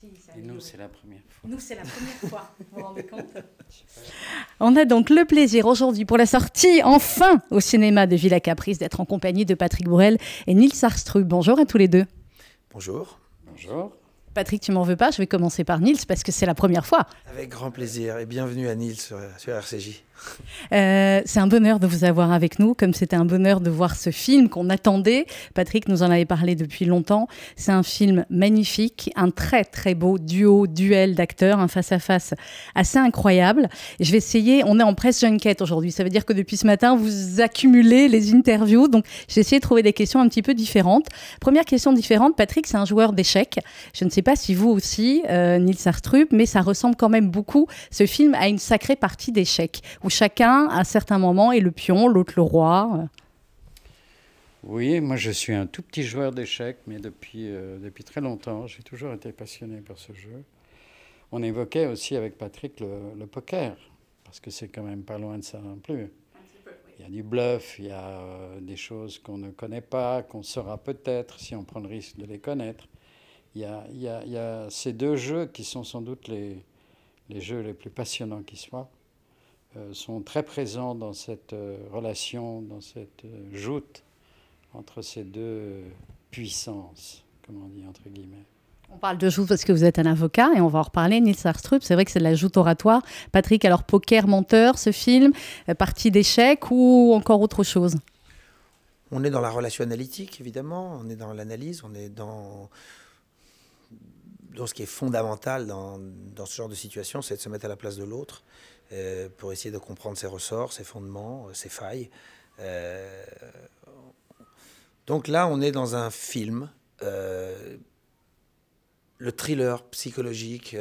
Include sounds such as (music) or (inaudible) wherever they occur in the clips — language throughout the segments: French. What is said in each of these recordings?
Et nous, c'est la première fois. Nous, c'est la première fois. Vous vous rendez compte (laughs) On a donc le plaisir aujourd'hui, pour la sortie enfin au cinéma de Villa Caprice, d'être en compagnie de Patrick Bourrel et Nils Arstrup. Bonjour à tous les deux. Bonjour. Bonjour. Patrick, tu m'en veux pas, je vais commencer par Nils parce que c'est la première fois. Avec grand plaisir et bienvenue à Nils sur, sur RCJ. Euh, c'est un bonheur de vous avoir avec nous, comme c'était un bonheur de voir ce film qu'on attendait. Patrick nous en avait parlé depuis longtemps. C'est un film magnifique, un très très beau duo, duel d'acteurs, un face-à-face assez incroyable. je vais essayer, on est en presse junket aujourd'hui, ça veut dire que depuis ce matin, vous accumulez les interviews, donc j'ai essayé de trouver des questions un petit peu différentes. Première question différente, Patrick, c'est un joueur d'échecs. Je ne sais pas si vous aussi, euh, Nils mais ça ressemble quand même beaucoup, ce film, à une sacrée partie d'échecs où chacun, à certains moments, est le pion, l'autre le roi. Oui, moi je suis un tout petit joueur d'échecs, mais depuis, euh, depuis très longtemps, j'ai toujours été passionné par ce jeu. On évoquait aussi avec Patrick le, poker, parce que c'est quand même pas loin de ça non plus. Il y a du bluff, il y a euh, des choses qu'on ne connaît pas, qu'on saura peut-être si on prend le risque de les connaître. Il y a, il y a, il y a ces deux jeux qui sont sans doute les, les jeux les plus passionnants qui soient. Euh, sont très présents dans cette euh, relation, dans cette euh, joute entre ces deux puissances, comme on dit entre guillemets. On parle de joute parce que vous êtes un avocat et on va en reparler. Nils Arstrup, c'est vrai que c'est de la joute oratoire. Patrick, alors poker menteur, ce film, partie d'échec ou encore autre chose? On est dans la relation analytique, évidemment. On est dans l'analyse, on est dans dans ce qui est fondamental dans, dans ce genre de situation, c'est de se mettre à la place de l'autre euh, pour essayer de comprendre ses ressorts, ses fondements, euh, ses failles. Euh, donc là, on est dans un film, le thriller psychologique,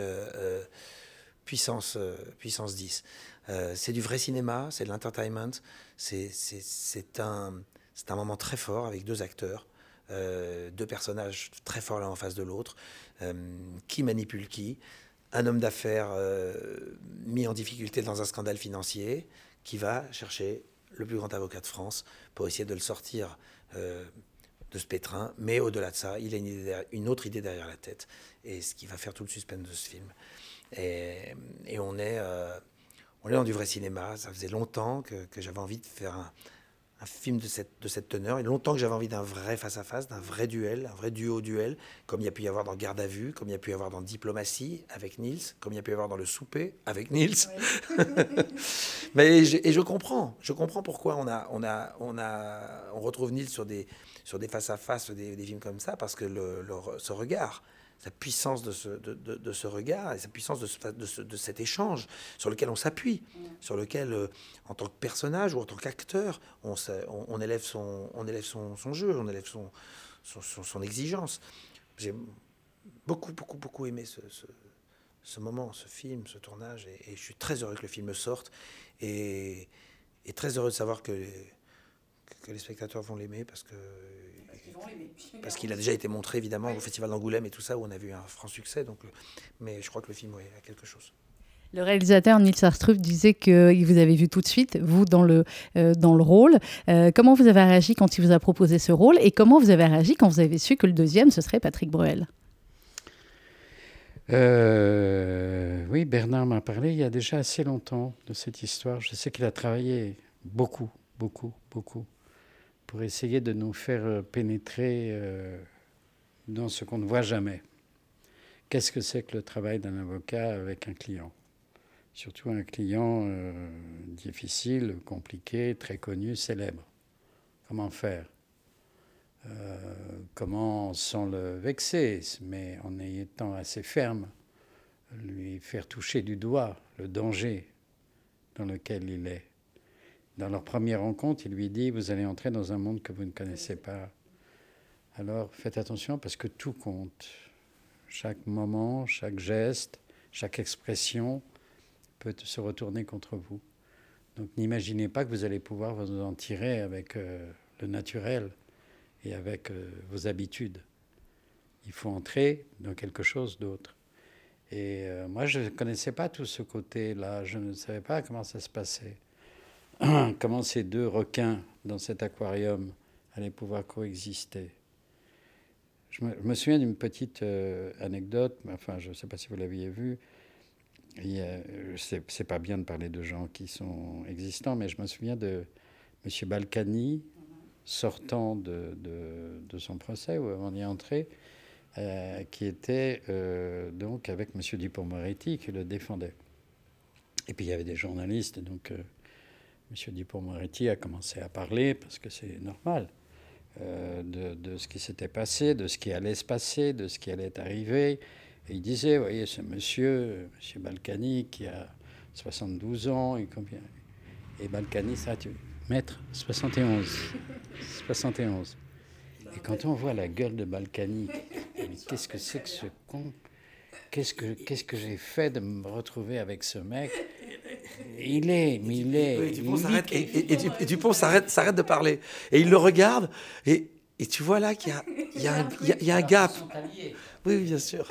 puissance, puissance 10. c'est du vrai cinéma, c'est de l'entertainment, c'est un, un moment très fort avec deux acteurs. Deux personnages très forts l'un en face de l'autre, qui manipule qui? Un homme d'affaires euh, mis en difficulté dans un scandale financier qui va chercher le plus grand avocat de France pour essayer de le sortir euh, de ce pétrin. Mais au-delà de ça, il a une, autre idée derrière la tête. Et ce qui va faire tout le suspense de ce film. Et, on, est, euh, on est dans du vrai cinéma. Ça faisait longtemps que j'avais envie de faire un, un film de cette, de cette teneur. Il y a longtemps que j'avais envie d'un vrai face-à-face, d'un vrai duel, un vrai duo-duel, comme il y a pu y avoir dans Garde à vue, comme il y a pu y avoir dans Diplomatie avec Niels, comme il y a pu y avoir dans Le Souper avec Niels. (laughs) Mais et je comprends, je comprends pourquoi on a, on a, on a, on retrouve Niels sur des, sur des face-à-face, des, des, films comme ça, parce que le, ce regard, sa puissance de ce, de, de, ce regard et sa puissance de, ce, de, cet échange sur lequel on s'appuie, sur lequel, euh, en tant que personnage ou en tant qu'acteur, on, on, élève, son, on élève son, son, jeu, on élève son, son, son exigence. J'ai beaucoup, beaucoup, beaucoup aimé ce, ce, moment, ce film, ce tournage, et, et, je suis très heureux que le film sorte, et, et très heureux de savoir que, que les spectateurs vont l'aimer, parce que parce qu'il a déjà été montré évidemment au Festival d'Angoulême et tout ça, où on a vu un franc succès. Donc, euh, mais je crois que le film a quelque chose. Le réalisateur Nils Arstrup disait qu'il vous avait vu tout de suite, vous, dans le, euh, dans le rôle. Euh, comment vous avez réagi quand il vous a proposé ce rôle et comment vous avez réagi quand vous avez su que le deuxième, ce serait Patrick Bruel? Oui, Bernard m'a parlé il y a déjà assez longtemps de cette histoire. Je sais qu'il a travaillé beaucoup, beaucoup, beaucoup pour essayer de nous faire euh, pénétrer euh, dans ce qu'on ne voit jamais. Qu'est-ce que c'est que le travail d'un avocat avec un client? Surtout un client euh, difficile, compliqué, très connu, célèbre. Comment faire? Comment, sans le vexer, mais en étant assez ferme, lui faire toucher du doigt le danger dans lequel il est dans leur première rencontre, il lui dit, vous allez entrer dans un monde que vous ne connaissez pas. Alors faites attention parce que tout compte. Chaque moment, chaque geste, chaque expression peut se retourner contre vous. Donc n'imaginez pas que vous allez pouvoir vous en tirer avec euh, le naturel et avec euh, vos habitudes. Il faut entrer dans quelque chose d'autre. Et euh, moi, je ne connaissais pas tout ce côté-là. Je ne savais pas comment ça se passait. (clears throat) comment ces deux requins dans cet aquarium allaient pouvoir coexister? Je me, souviens d'une petite euh, anecdote, enfin, je ne sais pas si vous l'aviez vu. C'est pas bien de parler de gens qui sont existants, mais je me souviens de M. Balkany sortant de, de, son procès ou avant d'y entrer, euh, qui était euh, donc avec M. Dupont-Moretti qui le défendait. Et puis il y avait des journalistes, donc M. Dupont-Moretti a commencé à parler, parce que c'est normal, euh, de, ce qui s'était passé, de ce qui allait se passer, de ce qui allait arriver. Et il disait, vous voyez, ce monsieur, M. Balkany, qui a 72 ans, et combien Et Balkany, ça, tu... Maître, 71. 71. (laughs) Et quand on voit la gueule de Balkany, (laughs) qu'est-ce que c'est que ce con? Qu'est-ce que, qu'est-ce que j'ai fait de me retrouver avec ce mec? Il est, mais il est. et, Dupont s'arrête, s'arrête de parler. Et il le regarde, et, et tu vois là qu'il y a, il y a, un, (laughs) il y a, un gap. Oui, bien sûr.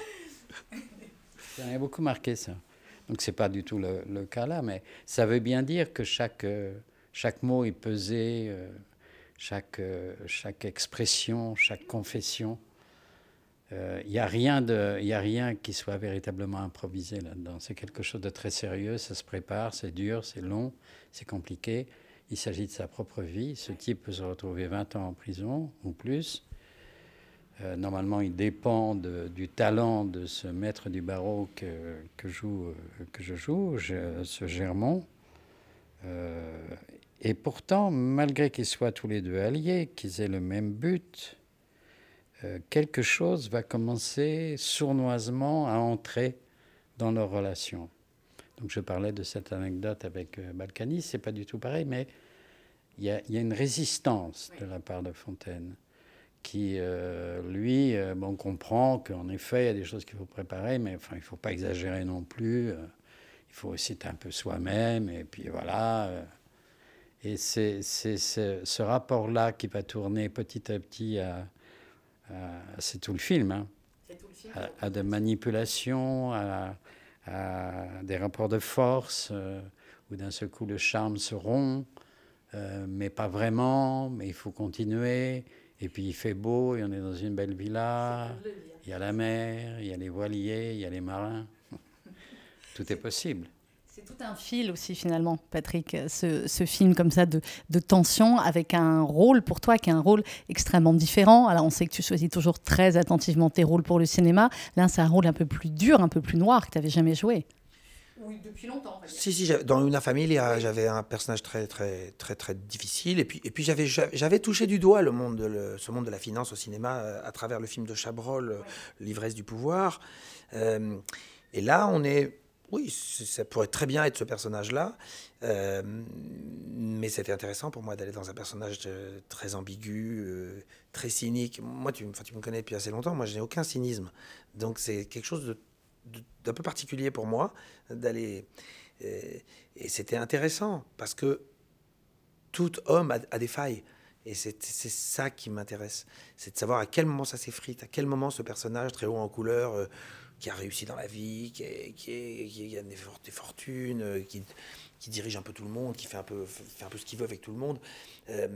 Ça m'a beaucoup marqué ça. Donc c'est pas du tout le, cas là, mais ça veut bien dire que chaque, euh, chaque mot est pesé, euh, chaque, euh, chaque expression, chaque confession il euh, n'y a, rien a rien qui soit véritablement improvisé là-dedans. C'est quelque chose de très sérieux, ça se prépare, c'est dur, c'est long, c'est compliqué. Il s'agit de sa propre vie. Ce type peut se retrouver 20 ans en prison ou plus. Euh, normalement, il dépend du talent de ce maître du barreau que, que, joue, euh, que je joue, ce Germont. et pourtant, malgré qu'ils soient tous les deux alliés, qu'ils aient le même but, euh, quelque chose va commencer sournoisement à entrer dans leur relation. Donc je parlais de cette anecdote avec euh, Balkany, c'est pas du tout pareil, mais il y, a, une résistance de la part de Fontaine qui, euh, lui, bon, comprend qu'en effet, il y a des choses qu'il faut préparer, mais enfin, il ne faut pas exagérer non plus. il faut aussi être un peu soi-même, et puis voilà. et c'est ce rapport-là qui va tourner petit à petit à, c'est tout le film, hein. À, des manipulations, à, des rapports de force, euh, où d'un seul coup le charme se rompt, euh, mais pas vraiment, mais il faut continuer. Et puis il fait beau, et on est dans une belle villa, il y a la mer, il y a les voiliers, il y a les marins. (laughs) Tout est possible. C'est tout un fil aussi finalement, Patrick, ce, film comme ça de, tension avec un rôle pour toi qui est un rôle extrêmement différent. Alors on sait que tu choisis toujours très attentivement tes rôles pour le cinéma. Là c'est un rôle un peu plus dur, un peu plus noir que tu n'avais jamais joué. Oui, depuis longtemps. Si, si, dans Una Familia, j'avais un personnage très, très, très, très difficile. Et puis, et puis j'avais, j'avais touché du doigt le monde de ce monde de la finance au cinéma euh, à travers le film de Chabrol, L'ivresse du pouvoir. Euh, et là, on est oui, ça pourrait très bien être ce personnage-là. Euh, mais c'était intéressant pour moi d'aller dans un personnage euh, très ambigu, euh, très cynique. Moi, tu, tu, me connais depuis assez longtemps. Moi, je n'ai aucun cynisme. Donc, c'est quelque chose d'un peu particulier pour moi d'aller. et c'était intéressant parce que tout homme a, des failles. Et c'est ça qui m'intéresse. C'est de savoir à quel moment ça s'effrite, à quel moment ce personnage très haut en couleur qui a réussi dans la vie, qui, est, des, fortunes, euh, qui, dirige un peu tout le monde, qui fait un peu, fait un peu ce qu'il veut avec tout le monde. Euh,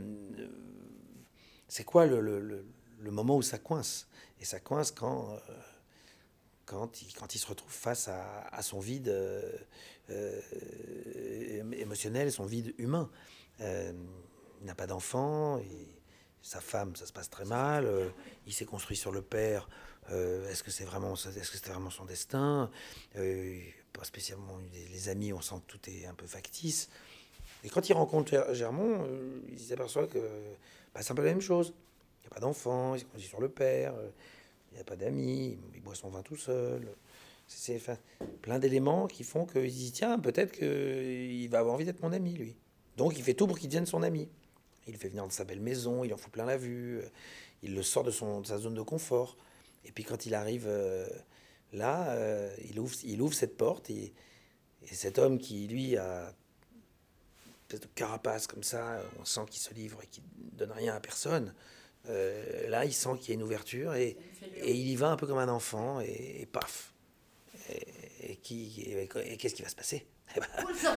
c'est quoi le, moment où ça coince? Et ça coince quand, euh, quand, il, se retrouve face à, son vide émotionnel, son vide humain. il n'a pas d'enfant, sa femme, ça se passe très mal, il s'est construit sur le père euh, est-ce que c'est vraiment, est-ce que c'était vraiment son destin euh, Pas spécialement les, amis, on sent que tout est un peu factice. Et quand il rencontre Germont, euh, il s'aperçoit que bah, c'est un peu la même chose. Il n'y a pas d'enfant, il se sur le père, il n'y a pas d'amis, il boit son vin tout seul. C'est plein d'éléments qui font qu'il dit tiens, peut-être qu'il va avoir envie d'être mon ami, lui. Donc il fait tout pour qu'il devienne son ami. Il le fait venir dans sa belle maison, il en fout plein la vue, il le sort de, son, de sa zone de confort. Et puis quand il arrive euh, là, euh, il, ouvre, il ouvre cette porte et, cet homme qui, lui, a une de carapace comme ça, on sent qu'il se livre et qu'il ne donne rien à personne. Euh, là, il sent qu'il y a une ouverture et, et, il y va un peu comme un enfant et, paf. Et, et, qu'est-ce qui va se passer? Eh ben,